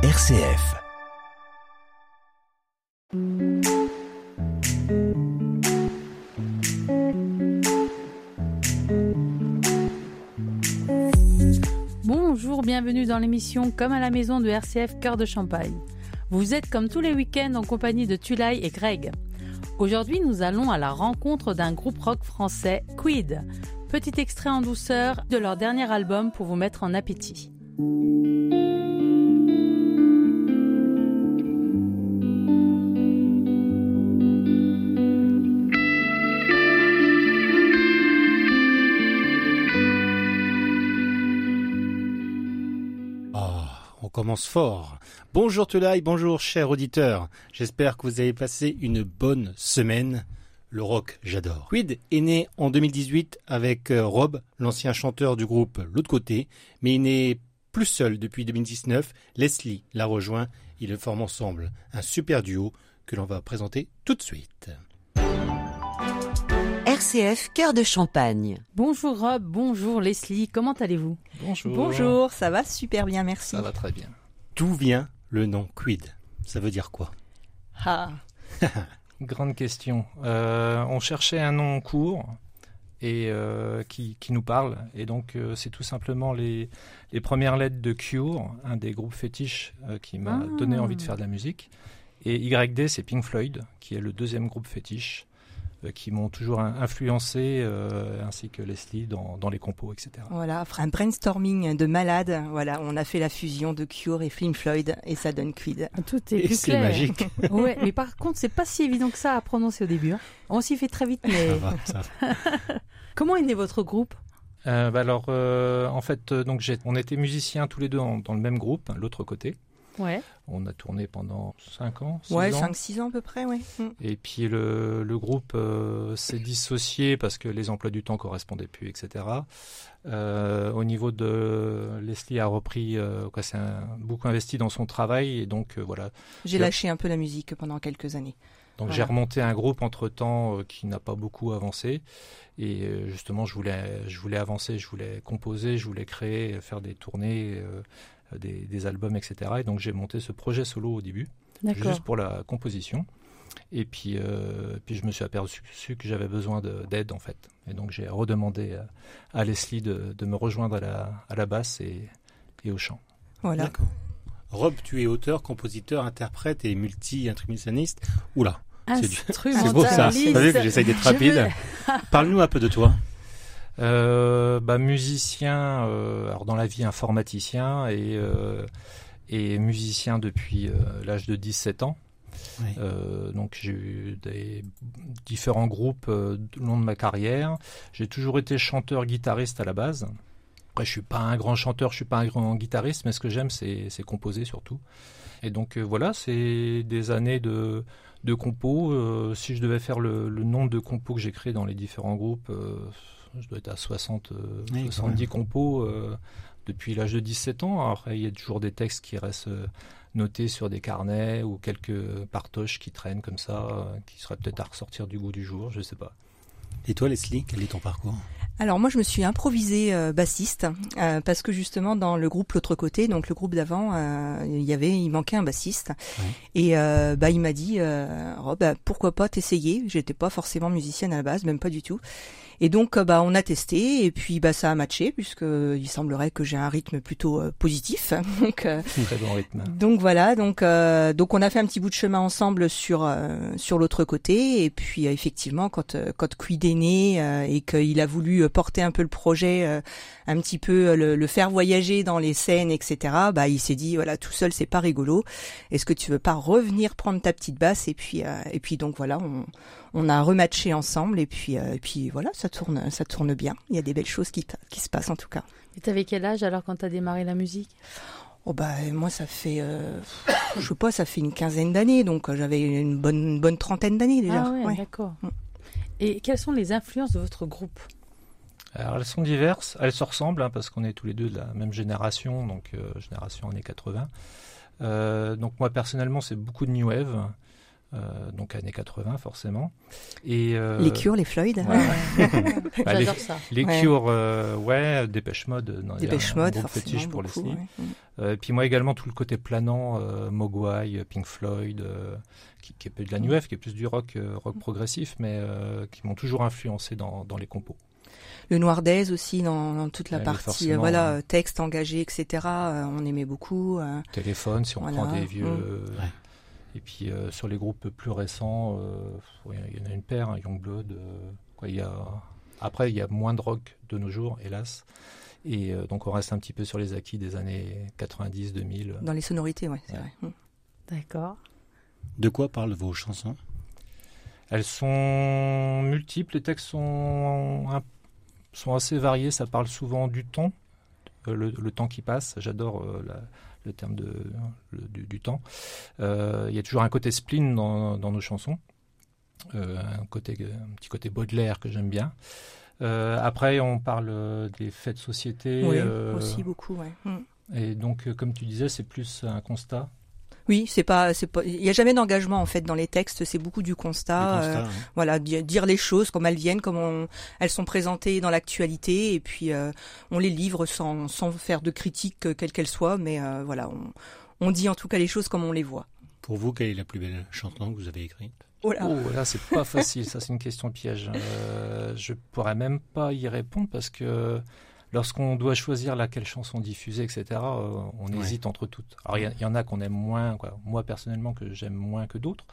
RCF. Bonjour, bienvenue dans l'émission Comme à la maison de RCF Cœur de Champagne. Vous êtes comme tous les week-ends en compagnie de Tulay et Greg. Aujourd'hui, nous allons à la rencontre d'un groupe rock français, Quid. Petit extrait en douceur de leur dernier album pour vous mettre en appétit. Commence fort. Bonjour Tulay, bonjour chers auditeurs. J'espère que vous avez passé une bonne semaine. Le rock, j'adore. Quid est né en 2018 avec euh, Rob, l'ancien chanteur du groupe L'autre côté, mais il n'est plus seul depuis 2019. Leslie l'a rejoint. Ils le forment ensemble un super duo que l'on va présenter tout de suite. RCF Cœur de Champagne. Bonjour Rob, bonjour Leslie, comment allez-vous? Bonjour. Bonjour, ça va super bien, merci. Ça va très bien. D'où vient le nom Quid? Ça veut dire quoi? Ah, Grande question. Euh, on cherchait un nom court et euh, qui, qui nous parle. Et donc, euh, c'est tout simplement les, les premières lettres de Cure, un des groupes fétiches euh, qui m'a Ah. donné envie de faire de la musique. Et YD, c'est Pink Floyd, qui est le deuxième groupe fétiche, euh, qui m'ont toujours in- influencé, euh, ainsi que Leslie, dans, dans les compos, etc. voilà, un brainstorming de malade. Voilà, on a fait la fusion de Cure et Flynn Floyd et ça donne Quid. Tout est Et plus c'est clair. magique. Ouais, mais par contre, c'est pas si évident que ça à prononcer au début. hein. On s'y fait très vite, Ça mais va, ça va. comment est né votre groupe? Euh, bah alors, euh, en fait, euh, donc on était musiciens tous les deux en- dans le même groupe, l'autre côté. Ouais. On a tourné pendant 5 ans, 6 Ouais, ans. 5-6 ans à peu près, ouais. Mm. Et puis le, le groupe euh, s'est dissocié parce que les emplois du temps correspondaient plus, etc. Euh, au niveau de Leslie a repris, euh, quoi, c'est un- beaucoup investi dans son travail et donc euh, voilà. J'ai lâché un peu la musique pendant quelques années. Donc Voilà. j'ai remonté un groupe entre temps qui n'a pas beaucoup avancé et euh, justement je voulais, je voulais avancer, je voulais composer, je voulais créer, faire des tournées, euh, des, des albums, etc. Et donc j'ai monté ce projet solo au début. Juste pour la composition. Et puis, euh, puis je me suis aperçu que j'avais besoin de- d'aide en fait. Et donc j'ai redemandé à, à Leslie de, de me rejoindre à la, à la basse et, et au chant. Voilà. Rob, tu es auteur, compositeur, interprète et multi-instrumentiste. Oula, c'est du- c'est beau ça. T'as vu que j'essaye d'être Je rapide veux- Parle-nous un peu de toi. Euh, bah, musicien, euh, alors dans la vie informaticien et, euh, et musicien depuis l'âge de 17 ans. Oui. Donc j'ai eu des différents groupes le long de ma carrière. J'ai toujours été chanteur guitariste à la base. Après je suis pas un grand chanteur, je suis pas un grand guitariste, mais ce que j'aime c'est c'est composer surtout. Et donc euh, voilà, c'est des années de de compos. Euh, si je devais faire le, le nombre de compos que j'ai créés dans les différents groupes, euh, je dois être à 60, euh, Oui, quand 70 même. compos euh, depuis l'âge de 17 ans. Alors, Après, il y a toujours des textes qui restent euh, notés sur des carnets ou quelques partoches qui traînent comme ça, qui seraient peut-être à ressortir du goût du jour, je sais pas. Et toi, Leslie, quel est ton parcours? Alors moi je me suis improvisée euh, bassiste euh, parce que justement dans le groupe l'autre côté, donc le groupe d'avant, euh, il y avait, il manquait un bassiste Ouais. et euh, bah il m'a dit, euh, Rob, bah, pourquoi pas t'essayer? J'étais pas forcément musicienne à la base, même pas du tout. Et donc euh, bah on a testé et puis bah ça a matché puisque il semblerait que j'ai un rythme plutôt euh, positif. donc euh, Très bon rythme. donc voilà, donc euh, donc on a fait un petit bout de chemin ensemble sur euh, sur l'autre côté et puis effectivement quand quand Quid est né euh, et qu'il a voulu porter un peu le projet, euh, un petit peu le, le faire voyager dans les scènes etc. Bah il s'est dit voilà tout seul c'est pas rigolo. Est-ce que tu veux pas revenir prendre ta petite basse et puis euh, et puis donc voilà on on a rematché ensemble et puis euh, et puis voilà ça tourne ça tourne bien. Il y a des belles choses qui qui se passent en tout cas. Et t'avais quel âge alors quand t'as démarré la musique? Oh bah moi ça fait euh, je sais pas ça fait une quinzaine d'années donc euh, j'avais une bonne une bonne trentaine d'années déjà. Ah ouais, Ouais. d'accord. Mm. Et quelles sont les influences de votre groupe? Alors elles sont diverses, elles se ressemblent hein, parce qu'on est tous les deux de la même génération, donc euh, génération années 80. Euh, donc moi personnellement c'est beaucoup de new wave, euh, donc années 80 forcément. Et euh, Les Cures, les Floyd. bah, les, J'adore ça. les Ouais. Cures, euh, ouais, Dépêche Mode, non, y a Dépêche un Mode, forcément. fétiche pour beaucoup, les ouais. Mm. Euh, et puis moi également tout le côté planant, euh, Mogwai, Pink Floyd, euh, qui, qui est plus de la new wave, qui est plus du rock, euh, rock progressif, mais euh, qui m'ont toujours influencé dans, dans les compos. Le Noir d'Aise aussi, dans, dans toute la Ouais, partie, euh, voilà, ouais. euh, texte engagé, etc. euh, on aimait beaucoup. euh, Téléphone, si on Voilà. prend des vieux. Mm. euh, Ouais. Et puis euh, sur les groupes plus récents, euh, il y en a une paire, hein, Youngblood. euh, quoi, il y a... Après, il y a moins de rock de nos jours, hélas. Et euh, donc on reste un petit peu sur les acquis des années 90, 2000. dans les sonorités, ouais, c'est Ouais. vrai. Mm. D'accord. De quoi parlent vos chansons? Elles sont multiples, les textes sont, un- sont assez variés, ça parle souvent du temps, le, le temps qui passe, j'adore euh, la- le terme de, le- du, du temps. Euh, Il y a toujours un côté spleen dans, dans nos chansons, euh, un, côté, un petit côté Baudelaire que j'aime bien. Euh, après, on parle des faits de société. Oui, euh, aussi beaucoup, ouais. Mm. Et donc, comme tu disais, c'est plus un constat. Oui, c'est pas, c'est pas, il y a jamais d'engagement en fait dans les textes. C'est beaucoup du constat. Euh, hein. voilà, di- dire les choses comme elles viennent, comme on- elles sont présentées dans l'actualité, et puis euh, on les livre sans, sans faire de critique euh, quelle qu'elle soit, mais euh, voilà, on, on dit en tout cas les choses comme on les voit. Pour vous, quelle est la plus belle chanson que vous avez écrite? Oh là. Oh, là, c'est pas facile. Ça, c'est une question piège. Euh, je pourrais même pas y répondre parce que lorsqu'on doit choisir laquelle chanson diffuser, etc., euh, on Ouais. hésite entre toutes. Alors, il y en a qu'on aime moins, quoi. Moi, personnellement, que j'aime moins que d'autres.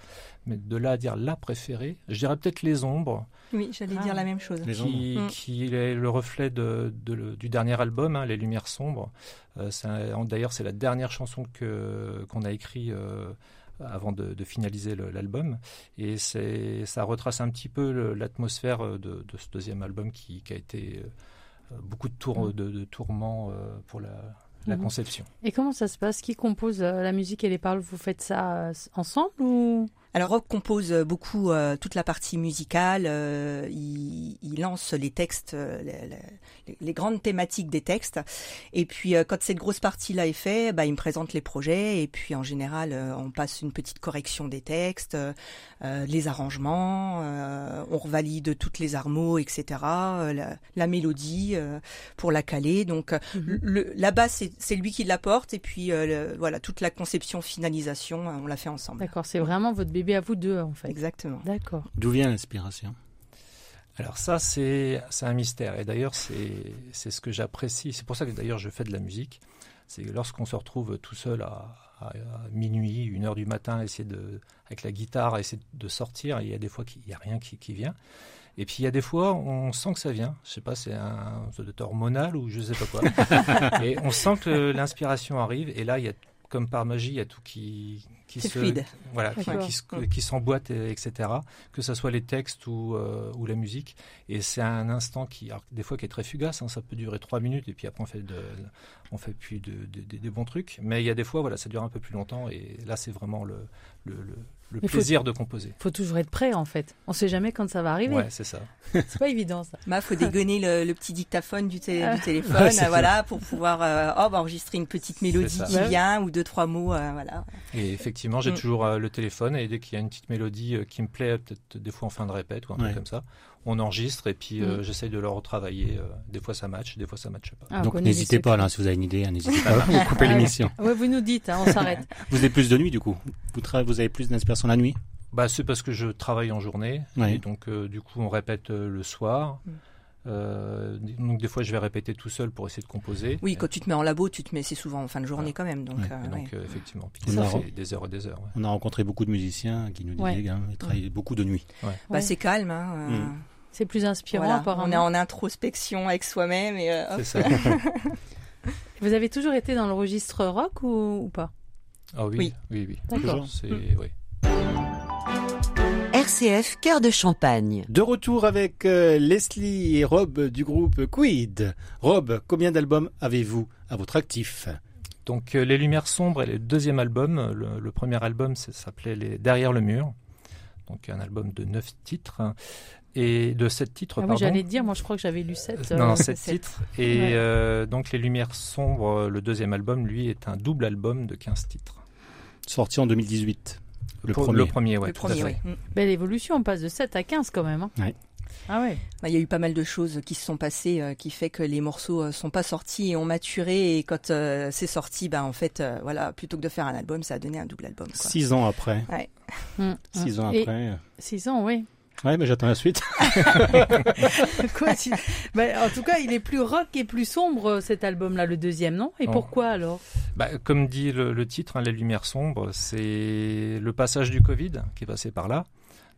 Mais de là à dire la préférée, je dirais peut-être Les Ombres, Oui, j'allais Ah. dire la même chose. Les qui, Mm. qui est le reflet de, de le- du dernier album, hein, Les Lumières Sombres. Euh, D'ailleurs, c'est la dernière chanson que qu'on a écrite euh, avant de, de finaliser l'album. Et ça retrace un petit peu l'atmosphère de, de ce deuxième album qui, qui a été euh, beaucoup de, tour, Mm. de, de tourments euh, pour la, la Mhm. conception. Et comment ça se passe? Qui compose euh, la musique et les paroles? Vous faites ça euh, ensemble ou? Alors Rob compose euh, beaucoup euh, toute la partie musicale. euh, il, il lance les textes, les, les- les grandes thématiques des textes. Et puis euh, quand cette grosse partie-là est faite, bah, il me présente les projets. Et puis en général, on passe une petite correction des textes, les arrangements, on revalide toutes les armos, etc. la, la mélodie pour la caler. Donc euh, le, la c'est lui qui l'apporte. Et puis le- voilà, toute la conception, finalisation, on l'a fait ensemble. D'accord, c'est vraiment votre bébé à vous deux en fait. Exactement. D'accord. D'où vient l'inspiration? Alors ça, c'est c'est un mystère. Et d'ailleurs, c'est c'est ce que j'apprécie. C'est pour ça que d'ailleurs je fais de la musique. C'est lorsqu'on se retrouve tout seul à, à- à minuit, une heure du matin, essayer de avec la guitare, à essayer de sortir. Il y a des fois qu'il n'y a rien qui, qui vient. Et puis il y a des fois, on sent que ça vient. Je sais pas, c'est un être hormonal ou je sais pas quoi. et on sent que l'inspiration arrive. Et là, il y a comme par magie, il y a tout qui qui se fluide. voilà, qui, D'accord. qui, se- qui s'emboîte, et- etc. Que ce soit les textes ou, euh, ou la musique. Et c'est un instant qui, alors, des fois, qui est très fugace. hein, ça peut durer trois minutes et puis après on fait de, on fait plus de, de- de- des bons trucs. Mais il y a des fois, voilà, ça dure un peu plus longtemps. Et là, c'est vraiment le, le, le, le Mais faut- plaisir de composer. Faut toujours être prêt en fait. On sait jamais quand ça va arriver. Ouais, c'est ça. C'est pas évident ça. Bah, faut dégonner le, le petit dictaphone du, té- Ah. du téléphone, Ouais, voilà, pour pouvoir euh, oh, bah, enregistrer une petite mélodie qui Ouais. vient ou deux trois mots, euh, voilà. Et effectivement, j'ai Mm. toujours euh, le téléphone et dès qu'il y a une petite mélodie euh, qui me plaît, peut-être des fois en fin de répète ou un Ouais. truc comme ça, on enregistre et puis euh, Mm. j'essaye de le retravailler. euh, des fois ça match, des fois ça matche pas. Ah, on Donc n'hésitez pas, là, si vous avez une idée, hein, n'hésitez pas à couper Ah ouais. l'émission. Ouais, vous nous dites, hein, on s'arrête. Vous êtes plus de nuit, du coup vous, tra- vous avez plus d'inspiration la nuit Bah, c'est parce que je travaille en journée. Et donc, euh, du coup, on répète euh, le soir. Mm. Euh, donc, des fois, je vais répéter tout seul pour essayer de composer. Oui, quand tu te mets en labo, tu te mets, c'est souvent en fin de journée Ouais. quand même, donc. Ouais. euh, Et ouais. donc, euh, effectivement, puis On ça a des heures et des heures. ouais. On a rencontré beaucoup de musiciens qui nous disaient Ouais. qu'ils travaillaient beaucoup de nuit. Bah, Ouais. c'est calme, hein. euh, Mm. C'est plus inspirant voilà. apparemment. On est en introspection avec soi-même et euh, ça. Vous avez toujours été dans le registre rock ou, ou pas? Ah oui, Oui. oui, oui. D'accord. Toujours. C'est, Mm. oui. RCF Cœur de Champagne. De retour avec euh, Leslie et Rob du groupe Quid. Rob, combien d'albums avez-vous à votre actif? Donc, euh, Les Lumières Sombres est le deuxième album. Le, le premier album s'appelait Les Derrière le mur. Donc, un album de neuf titres. Et de sept titres, Ah oui, pardon. j'allais dire, moi je crois que j'avais lu 7. Non, non, sept sept. titres. Et Ouais. euh, donc, Les Lumières Sombres, le deuxième album, lui, est un double album de 15 titres. Sorti en 2018. Le Pour- premier. Le premier, ouais. le tout à premier, fait. oui. Mm. Belle évolution, on passe de 7 à 15 quand même. hein. Ouais. Ah ouais. Bah, Il y a eu pas mal de choses qui se sont passées, euh, qui fait que les morceaux euh, sont pas sortis et ont maturé. Et quand euh, c'est sorti, bah en fait, euh, voilà, plutôt que de faire un album, ça a donné un double album. Quoi. Six ans après. Mm. Six ans Et après. 6 ans, oui. Ouais, mais j'attends la suite. Quoi, Bah, en tout cas, il est plus rock et plus sombre cet album-là, le deuxième, non? Et Oh. pourquoi alors? Bah, comme dit le, le titre, hein, Les Lumières Sombres, c'est le passage du Covid qui est passé par là.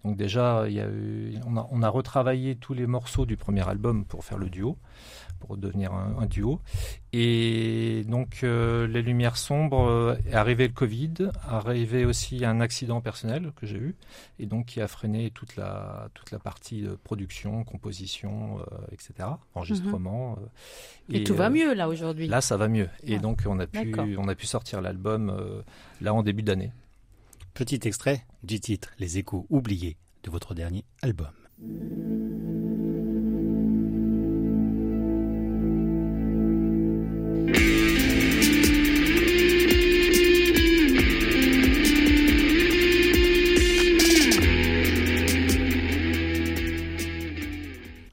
Donc déjà, il y a eu, on, a, on a retravaillé tous les morceaux du premier album pour faire le duo, pour devenir un, un duo. Et donc, euh, Les Lumières Sombres, euh, est arrivé le Covid, arrivé aussi un accident personnel que j'ai eu, et donc qui a freiné toute la, toute la partie de production, composition, euh, etc., enregistrement. euh, Et, tout va mieux là aujourd'hui. Là, ça va mieux. Et Ah, donc, on a pu, on a pu sortir l'album là en début d'année. Petit extrait du titre Les échos oubliés de votre dernier album.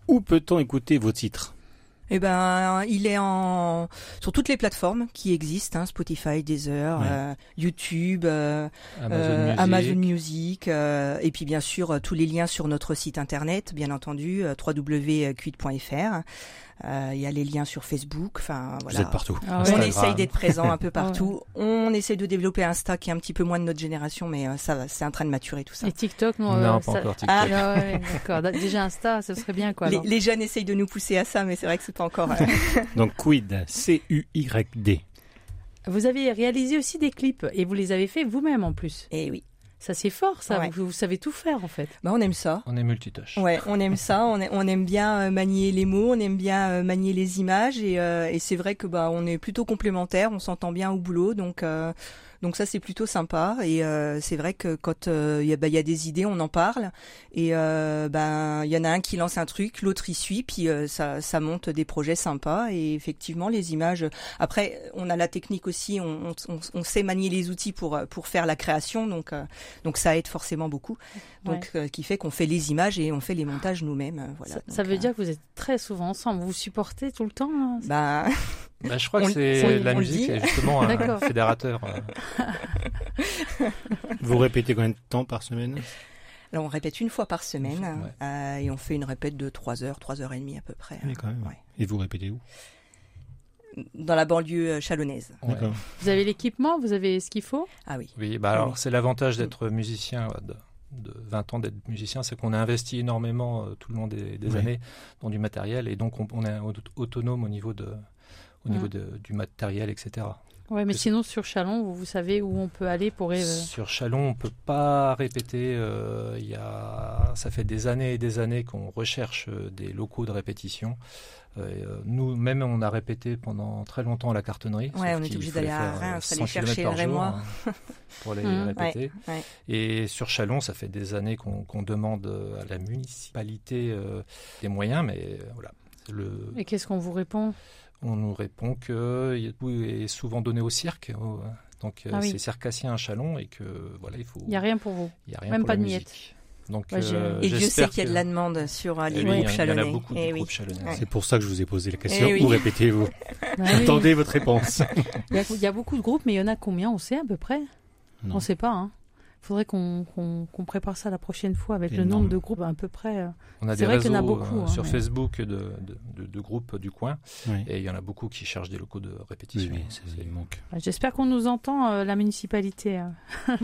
Où peut-on écouter vos titres? Eh ben, il est en sur toutes les plateformes qui existent, hein, Spotify, Deezer, Ouais. euh, YouTube, euh, Amazon euh, Music. Amazon Music, euh, et puis bien sûr euh, tous les liens sur notre site internet, bien entendu. Euh, Il y a les liens sur Facebook. Enfin, voilà. Vous êtes partout. Ah On ouais. Essaye d'être présent un peu Ah ouais. partout. On essaie de développer Insta qui est un petit peu moins de notre génération, mais euh, ça, va, c'est en train de maturer tout ça. Et TikTok, non, Non, euh, pas ça- encore TikTok. Ah, ouais, d'accord. Da- Déjà Insta, ce serait bien quoi. Les, jeunes essayent de nous pousser à ça, mais c'est vrai que c'est pas encore. euh, Donc Quid, C-U-Y-D. Vous avez réalisé aussi des clips et vous les avez fait vous-même en plus. Et oui. Ça c'est fort, ça. Ouais. Vous, vous savez tout faire en fait. Bah, on aime ça. On est multitâche. Ouais, on aime ça, on, a- on aime bien euh, manier les mots, on aime bien euh, manier les images et, euh, et c'est vrai que bah on est plutôt complémentaires, on s'entend bien au boulot donc euh, donc ça c'est plutôt sympa et euh, c'est vrai que quand euh, il y, a, bah, il y a des idées, on en parle et euh, ben il y en a un qui lance un truc, l'autre y suit puis euh, ça ça monte des projets sympas et effectivement les images. Après on a la technique aussi, on, on, sait manier les outils pour euh, pour faire la création donc euh, donc ça aide forcément beaucoup donc euh, qui fait qu'on fait les images et on fait les montages nous-mêmes. euh, Voilà. ça, Donc, ça veut euh, dire que vous êtes très souvent ensemble. Vous vous supportez tout le temps hein Bah, Bah, je crois On que c'est la musique, c'est justement un fédérateur. euh. Vous répétez combien de temps par semaine? Alors on répète une fois par semaine Ouais. euh, et on fait une répète de 3 heures, 3 heures et demie à peu près. Oui, quand même. Ouais. Et vous répétez où? Dans la banlieue euh, chalonnaise. Ouais. Vous avez l'équipement, vous avez ce qu'il faut? Ah oui. Oui, bah Oui. alors c'est l'avantage d'être musicien, de, de 20 ans d'être musicien, c'est qu'on a investi énormément euh, tout le long des, des Oui. années dans du matériel et donc on, on est aut- autonome au niveau de au niveau Mm. de- du matériel, etc. Ouais, mais sinon sur Chalon, vous, vous savez où on peut aller pour. euh, Sur Chalon, on peut pas répéter. euh, Il y a, ça fait des années et des années qu'on recherche euh, des locaux de répétition. Euh, nous, même, on a répété pendant très longtemps à la cartonnerie. Ouais, on est obligé d'aller à faire, euh, Reims, 100 aller chercher le jour, Rémois. hein, pour aller répéter. ouais. Et sur Chalon, ça fait des années qu'on demande euh, à la municipalité euh, des moyens, mais euh, voilà. Le, Et qu'est-ce qu'on vous répond? On nous répond que tout est souvent donné au cirque. donc euh, Ah oui. c'est circassien à Chalon et que voilà, il faut. Il n'y a rien pour vous. il y a rien même pour pas la de musique. Donc Ouais, j'ai- euh, Et Dieu sait qu'il y a de la demande sur euh, Eh les oui, groupes en- il y en chalonnais. a beaucoup Eh de oui. groupes chalonnais. Ouais. C'est pour ça que je vous ai posé la question. Eh oui. Où répétez-vous? Bah oui. Attendez votre réponse. Il y, a, il y a beaucoup de groupes, mais il y en a combien? On sait à peu près? Non. On sait pas. Hein. Faudrait qu'on prépare ça la prochaine fois avec le nombre de groupes à peu près. euh. On a C'est des vrai qu'il y en a réseaux beaucoup, euh, hein, sur mais- Facebook de, de, de- de groupes du coin Oui. et il y en a beaucoup qui cherchent des locaux de répétition. oui, manque. Ouais, J'espère qu'on nous entend, euh, la municipalité. hein.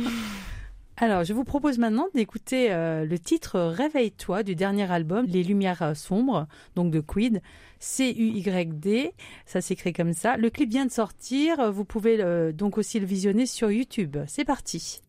Alors, je vous propose maintenant d'écouter euh, le titre Réveille-toi du dernier album Les Lumières Sombres, donc de Quid, C-U-Y-D, ça s'écrit comme ça. Le clip vient de sortir, vous pouvez euh, donc aussi le visionner sur YouTube. C'est parti.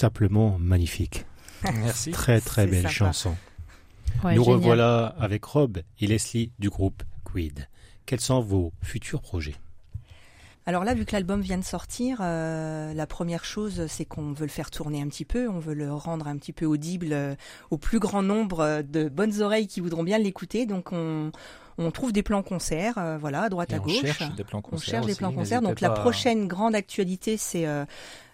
Simplement magnifique. Merci. Très très belle sympa. chanson. Ouais, Nous génial. revoilà avec Rob et Leslie du groupe Quid. Quels sont vos futurs projets? Alors là, vu que l'album vient de sortir, euh, la première chose, c'est qu'on veut le faire tourner un petit peu, on veut le rendre un petit peu audible euh, au plus grand nombre euh, de bonnes oreilles qui voudront bien l'écouter. Donc on, on trouve des plans concerts, euh, voilà, à droite Et à on gauche. cherche des plans on cherche des plans concerts. Donc la pas prochaine grande actualité, c'est euh,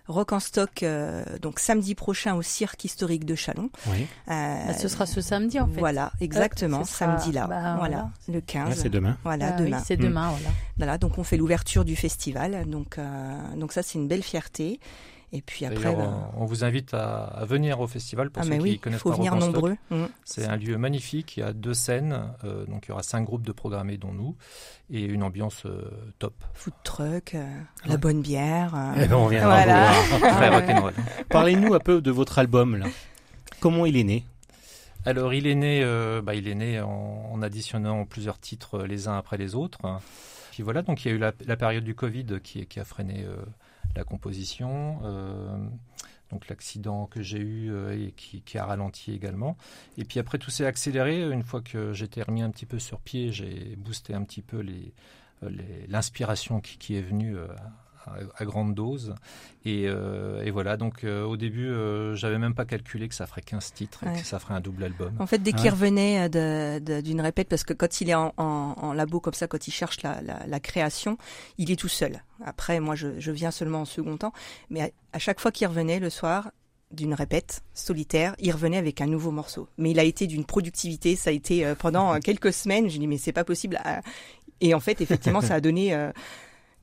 Rock en stock, euh, donc samedi prochain au cirque historique de Chalon. Oui. Euh, Bah, ce sera ce samedi en fait. Voilà, exactement, sera- samedi là, bah, voilà, le Ah, 15. c'est demain. voilà, Ah oui, demain. c'est demain, voilà. Voilà, donc on fait l'ouverture du festival, donc euh, donc ça c'est une belle fierté. Et puis après, ben, on on vous invite à, à venir au festival pour ah ceux mais qui oui, connaissent faut pas venir nombreux. Mm. C'est un lieu magnifique. Il y a deux scènes, euh, donc il y aura cinq groupes de programmés, dont nous, et une ambiance euh, top. Food truck, euh, Ouais. la bonne bière. euh, Eh ben, on viendra Voilà. vous. Parlez-nous un peu de votre album là. Comment il est né? Alors, il est né, euh, bah, il est né en, en additionnant plusieurs titres les uns après les autres. Puis voilà, donc il y a eu la, la période du Covid qui, qui a freiné euh, la composition. euh, donc l'accident que j'ai eu euh, et qui, a ralenti également. Et puis après, tout s'est accéléré. Une fois que j'étais remis un petit peu sur pied, j'ai boosté un petit peu les, euh, l'inspiration qui, qui est venue à, grande dose. Et, euh, et voilà, donc euh, au début, euh, j'avais même pas calculé que ça ferait 15 titres et que ça ferait un double album. En fait, dès qu'il revenait euh, d'une répète, parce que quand il est en, en- en labo comme ça, quand il cherche la, la- la création, il est tout seul. Après, moi, je, je viens seulement en second temps. Mais à, à chaque fois qu'il revenait le soir d'une répète solitaire, il revenait avec un nouveau morceau. Mais il a été d'une productivité, ça a été pendant quelques semaines. J'ai dit, mais c'est pas possible. Ah. Et en fait, effectivement, ça a donné euh,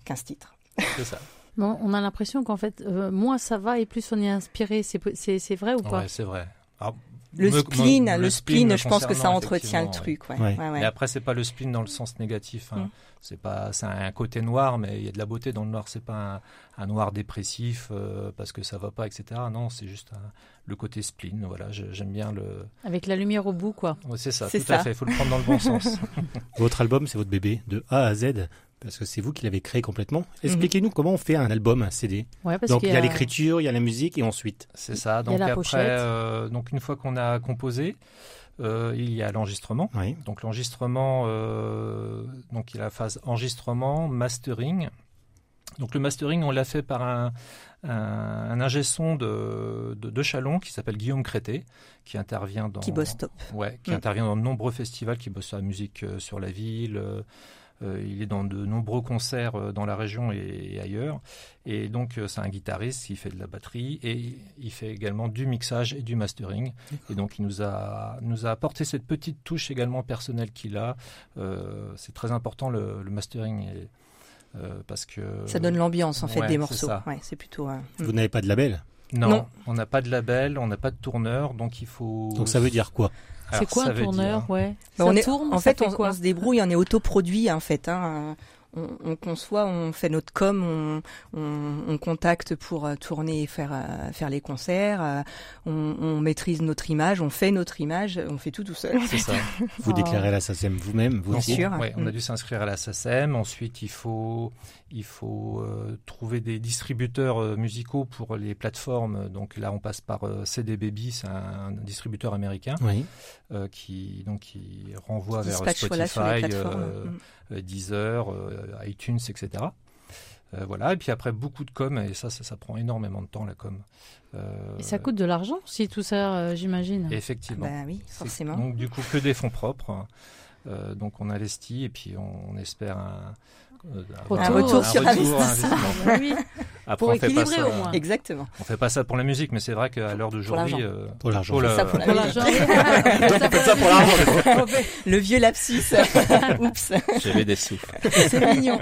15 titres. C'est ça. Bon, on a l'impression qu'en fait, euh, moins ça va et plus on est inspiré. C'est vrai ou pas? Ouais, c'est vrai. Alors, Le me- spleen, me- le spleen, je pense que ça entretient le truc. Ouais. Ouais. Ouais, ouais. Mais après, c'est pas le spleen dans le sens négatif. hein. Mm. C'est pas, c'est un côté noir, mais il y a de la beauté dans le noir. C'est pas un, un noir dépressif euh, parce que ça va pas, etc. Non, c'est juste un- le côté spleen. Voilà, j'aime bien le. Avec la lumière au bout, quoi. Ouais, c'est ça, C'est tout ça. à fait. Il faut le prendre dans le bon sens. Votre album, c'est votre bébé de A à Z parce que c'est vous qui l'avez créé complètement. Expliquez-nous comment on fait un album, un CD. Ouais, parce Donc il y a l'écriture, il y a la musique et ensuite. C'est ça. Il y a Donc la après, pochette. euh, donc une fois qu'on a composé, euh, il y a l'enregistrement. Oui. Donc l'enregistrement, euh, donc il y a la phase enregistrement, mastering. Donc le mastering, on l'a fait par un, un, un ingé son de, de, de Chalon qui s'appelle Guillaume Crété, qui intervient dans Qui bosse top. Ouais, qui Mm. intervient dans de nombreux festivals, qui bosse sur la musique sur la ville. Euh, il est dans de nombreux concerts euh, dans la région et, et ailleurs. Et donc, euh, c'est un guitariste qui fait de la batterie et il fait également du mixage et du mastering. Et donc, il nous a, nous a apporté cette petite touche également personnelle qu'il a. Euh, c'est très important le, le mastering et, euh, parce que Ça donne l'ambiance en fait ouais, des morceaux. Ouais, c'est plutôt. euh, Vous n'avez pas de label? Non, Non. on n'a pas de label, on n'a pas de tourneur, donc il faut. Donc ça veut dire quoi? C'est quoi un tourneur dire- Ouais. Bah, Ça on est, tourne en fait, on, quoi on se débrouille, on est autoproduit en fait. Hein. on, on conçoit, on fait notre com, on, on, on contacte pour euh, tourner et faire euh, faire les concerts, euh, on, on maîtrise notre image, on fait notre image, on fait tout tout seul. C'est ça. Vous Oh. déclarez la SACEM vous-même, vous Bien aussi sûr. Ouais, on a dû s'inscrire à la SACEM. Ensuite, il faut, il faut euh, trouver des distributeurs euh, musicaux pour les plateformes. Donc là, on passe par euh, CD Baby, c'est un, un distributeur américain Oui. euh, qui, donc, qui renvoie vers Spotify, euh, Mm. euh, Deezer, euh, iTunes, etc. Euh, voilà. Et puis après, beaucoup de com. Et ça, ça, ça prend énormément de temps, la com. Euh, Et ça coûte de l'argent si tout ça, euh, j'imagine. Effectivement. Bah oui, forcément. Donc du coup que des fonds propres. Euh, donc on investit et puis on, on espère un, euh, avoir Un retour sur retour, investissement. oui. Après, Pour on fait pas équilibrer ça- au moins. Exactement. On fait pas ça pour la musique, mais c'est vrai qu'à l'heure d'aujourd'hui, l'argent. euh, Pour l'argent. pour C'est la- ça, pour la Pour musique. l'argent. Le vieux lapsus. Oups. j'avais des sous. C'est mignon.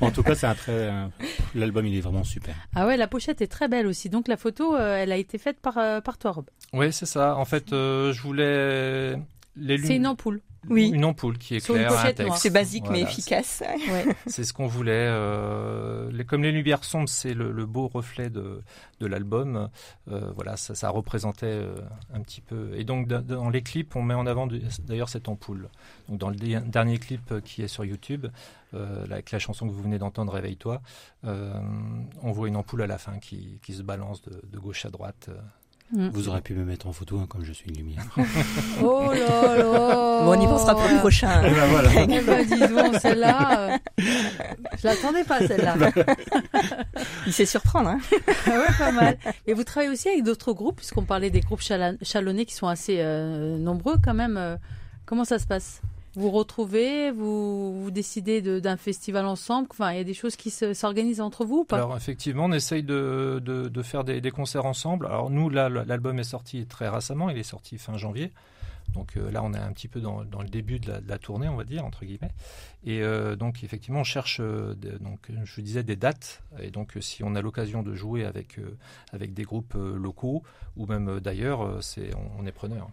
En tout cas, c'est un très. euh, L'album, il est vraiment super. Ah ouais, la pochette est très belle aussi. Donc la photo, euh, elle a été faite par, euh, par toi, Rob. Oui, c'est ça. En fait, euh, je voulais les C'est une ampoule. Oui. une ampoule qui éclaire un texte. C'est basique mais efficace. Ouais. C'est ce qu'on voulait. euh, les- comme les lumières sombres, c'est le, le beau reflet de, de l'album. euh, voilà, ça, ça représentait euh, un petit peu. Et donc dans, les clips, on met en avant d'ailleurs cette ampoule. Donc dans le dernier clip qui est sur YouTube, euh, avec la chanson que vous venez d'entendre, Réveille-toi, euh, on voit une ampoule à la fin qui, qui se balance de, de gauche à droite. Mm. Vous aurez pu me mettre en photo, hein, comme je suis une lumière. Oh là là. Bon, on y pensera pour le prochain. ben voilà. Eh ben, dis donc, celle-là, euh, je l'attendais pas, celle-là. Il sait surprendre. Hein. Ah ouais, pas mal. Et vous travaillez aussi avec d'autres groupes, puisqu'on parlait des groupes chalonnais qui sont assez euh, nombreux quand même. euh, comment ça se passe? Vous retrouvez, vous, décidez de- d'un festival ensemble Enfin, il y a des choses qui se- s'organisent entre vous Alors effectivement, on essaye de, faire des, concerts ensemble. Alors nous, là, l'album est sorti très récemment, il est sorti fin janvier. Donc euh, là, on est un petit peu dans, le début de la, tournée, on va dire, entre guillemets. Et euh, donc effectivement, on cherche, euh, donc, je disais, des dates. Et donc si on a l'occasion de jouer avec, des groupes locaux ou même d'ailleurs, on est preneur.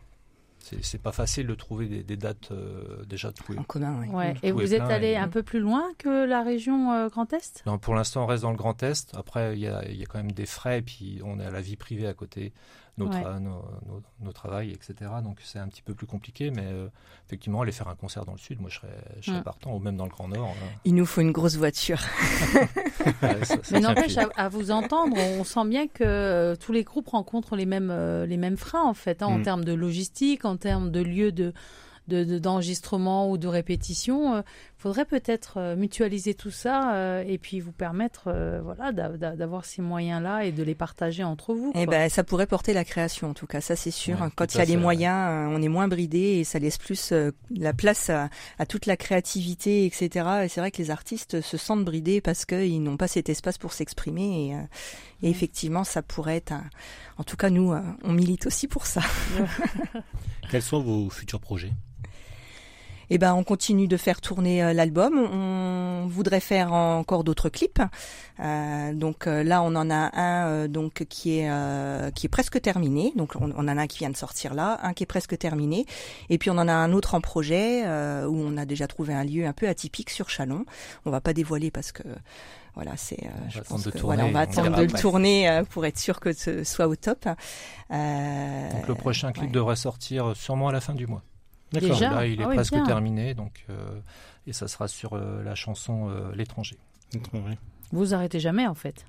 C'est, pas facile de trouver des, des dates euh, déjà de En commun, oui. Ouais. Vous Et vous êtes allé et- un peu plus loin que la région euh, Grand Est? Non, pour l'instant, on reste dans le Grand Est. Après, il y a, il y a quand même des frais, et puis on est à la vie privée à côté, nos, Ouais. tra- nos, nos- nos travails, etc. Donc c'est un petit peu plus compliqué, mais euh, effectivement, aller faire un concert dans le Sud, moi je serais, je serais Mm. partant, ou même dans le Grand Nord. euh, Il nous faut une grosse voiture. ouais, ça- ça Mais n'empêche, à, à vous entendre, on sent bien que euh, tous les groupes rencontrent les mêmes, euh, les mêmes freins, en fait, hein, en Mm. termes de logistique, en termes de lieux de de- de- d'enregistrement ou de répétition. Il faudrait peut-être euh, mutualiser tout ça euh, et puis vous permettre euh, voilà, d'a- d'a- d'avoir ces moyens-là et de les partager entre vous. Eh ben, ça pourrait porter la création, en tout cas, ça c'est sûr. Ouais, Quand il y a les moyens, euh, on est moins bridé et ça laisse plus euh, la place à, à toute la créativité, etc. Et c'est vrai que les artistes se sentent bridés parce qu'ils n'ont pas cet espace pour s'exprimer. Et, euh, et effectivement, ça pourrait être un... En tout cas, nous, euh, on milite aussi pour ça. Quels sont vos futurs projets? Eh ben, on continue de faire tourner euh, l'album. On voudrait faire encore d'autres clips. Euh, donc euh, là, on en a un euh, donc qui est euh, qui est presque terminé. Donc on, on en a un qui vient de sortir là, un qui est presque terminé, et puis on en a un autre en projet euh, où on a déjà trouvé un lieu un peu atypique sur Chalon. On va pas dévoiler parce que voilà, c'est. euh, je pense que, tourner, voilà, on va attendre de le tourner euh, pour être sûr que ce soit au top. Euh, Donc le prochain clip ouais. devrait sortir sûrement à la fin du mois. D'accord. Déjà Là, il est Ah presque terminé, donc euh, et ça sera sur euh, la chanson euh, L'étranger. Vous arrêtez jamais en fait?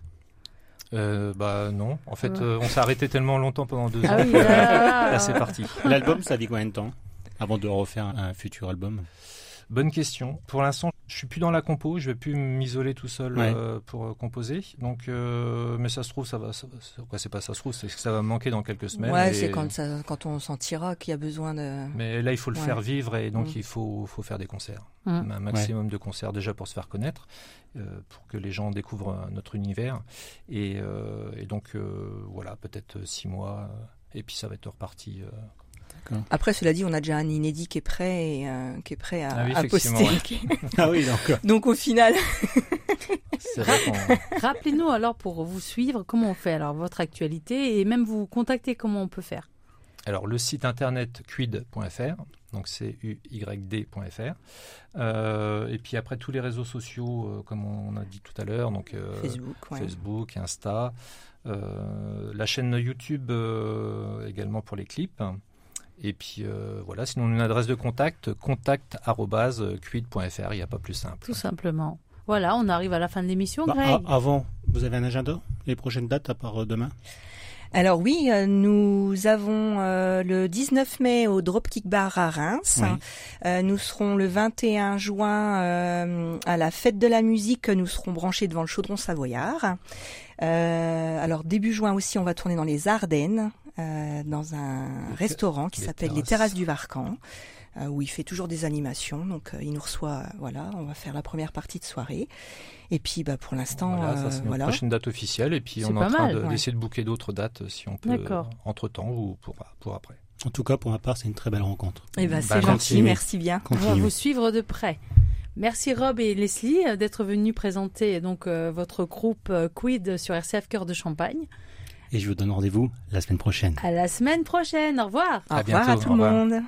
Euh, bah non, en fait, Ouais. euh, on s'est arrêté tellement longtemps pendant deux Ah ans. oui, que, là, là, là, là, c'est parti. L'album, ça dit combien de temps avant de refaire un futur album? Bonne question. Pour l'instant, je suis plus dans la compo, je vais plus m'isoler tout seul Ouais. euh, pour euh, composer. Donc, euh, mais ça se trouve, ça va. Ça, quoi, c'est pas ça se trouve, c'est que ça va me manquer dans quelques semaines. ouais, et- c'est quand ça, quand on sentira qu'il y a besoin de. Mais là, il faut le Ouais. faire vivre et donc Mm. il faut, faut faire des concerts. Mm. Un maximum de concerts déjà pour se faire connaître, euh, pour que les gens découvrent notre univers. Et, euh, et donc, euh, voilà, peut-être six mois. et puis ça va être reparti. Euh. Après, cela dit, on a déjà un inédit qui est prêt et euh, qui est prêt à, Ah oui, à effectivement, poster. Ah oui, donc. Donc au final, C'est Rappelez-nous alors pour vous suivre, comment on fait alors votre actualité et même vous contacter, comment on peut faire? Alors, le site internet quid.fr donc c u y d.fr. Euh, et puis après tous les réseaux sociaux, euh, comme on a dit tout à l'heure, donc euh, Facebook, ouais. Facebook, Insta, euh, la chaîne YouTube euh, également pour les clips. Et puis euh, voilà, sinon une adresse de contact, contact@quid.fr, il n'y a pas plus simple. Tout simplement. Voilà, on arrive à la fin de l'émission, Bah, Greg. avant, vous avez un agenda? Les prochaines dates à part euh, demain? Alors oui, euh, nous avons euh, le 19 mai au Dropkick Bar à Reims. Oui. Euh, nous serons le 21 juin euh, à la fête de la musique. Nous serons branchés devant le chaudron savoyard. Euh, alors début juin aussi, on va tourner dans les Ardennes, euh, dans un Les restaurant qui les s'appelle les terrasses. Du Varcan, euh, où il fait toujours des animations. Donc euh, il nous reçoit. euh, Voilà, on va faire la première partie de soirée. Et puis bah pour l'instant, Voilà, ça euh, c'est voilà. prochaine date officielle. Et puis on est en train mal, de- ouais. d'essayer de booker d'autres dates si on peut, D'accord. entre temps ou pour, pour après. En tout cas, pour ma part, c'est une très belle rencontre. Eh ben, Bah, c'est gentil, continuez. merci bien. On va vous suivre de près. Merci Rob et Leslie d'être venus présenter donc euh, votre groupe euh, Quid sur RCF Cœur de Champagne. Et je vous donne rendez-vous la semaine prochaine. À la semaine prochaine. Au revoir. À au revoir à tout le monde.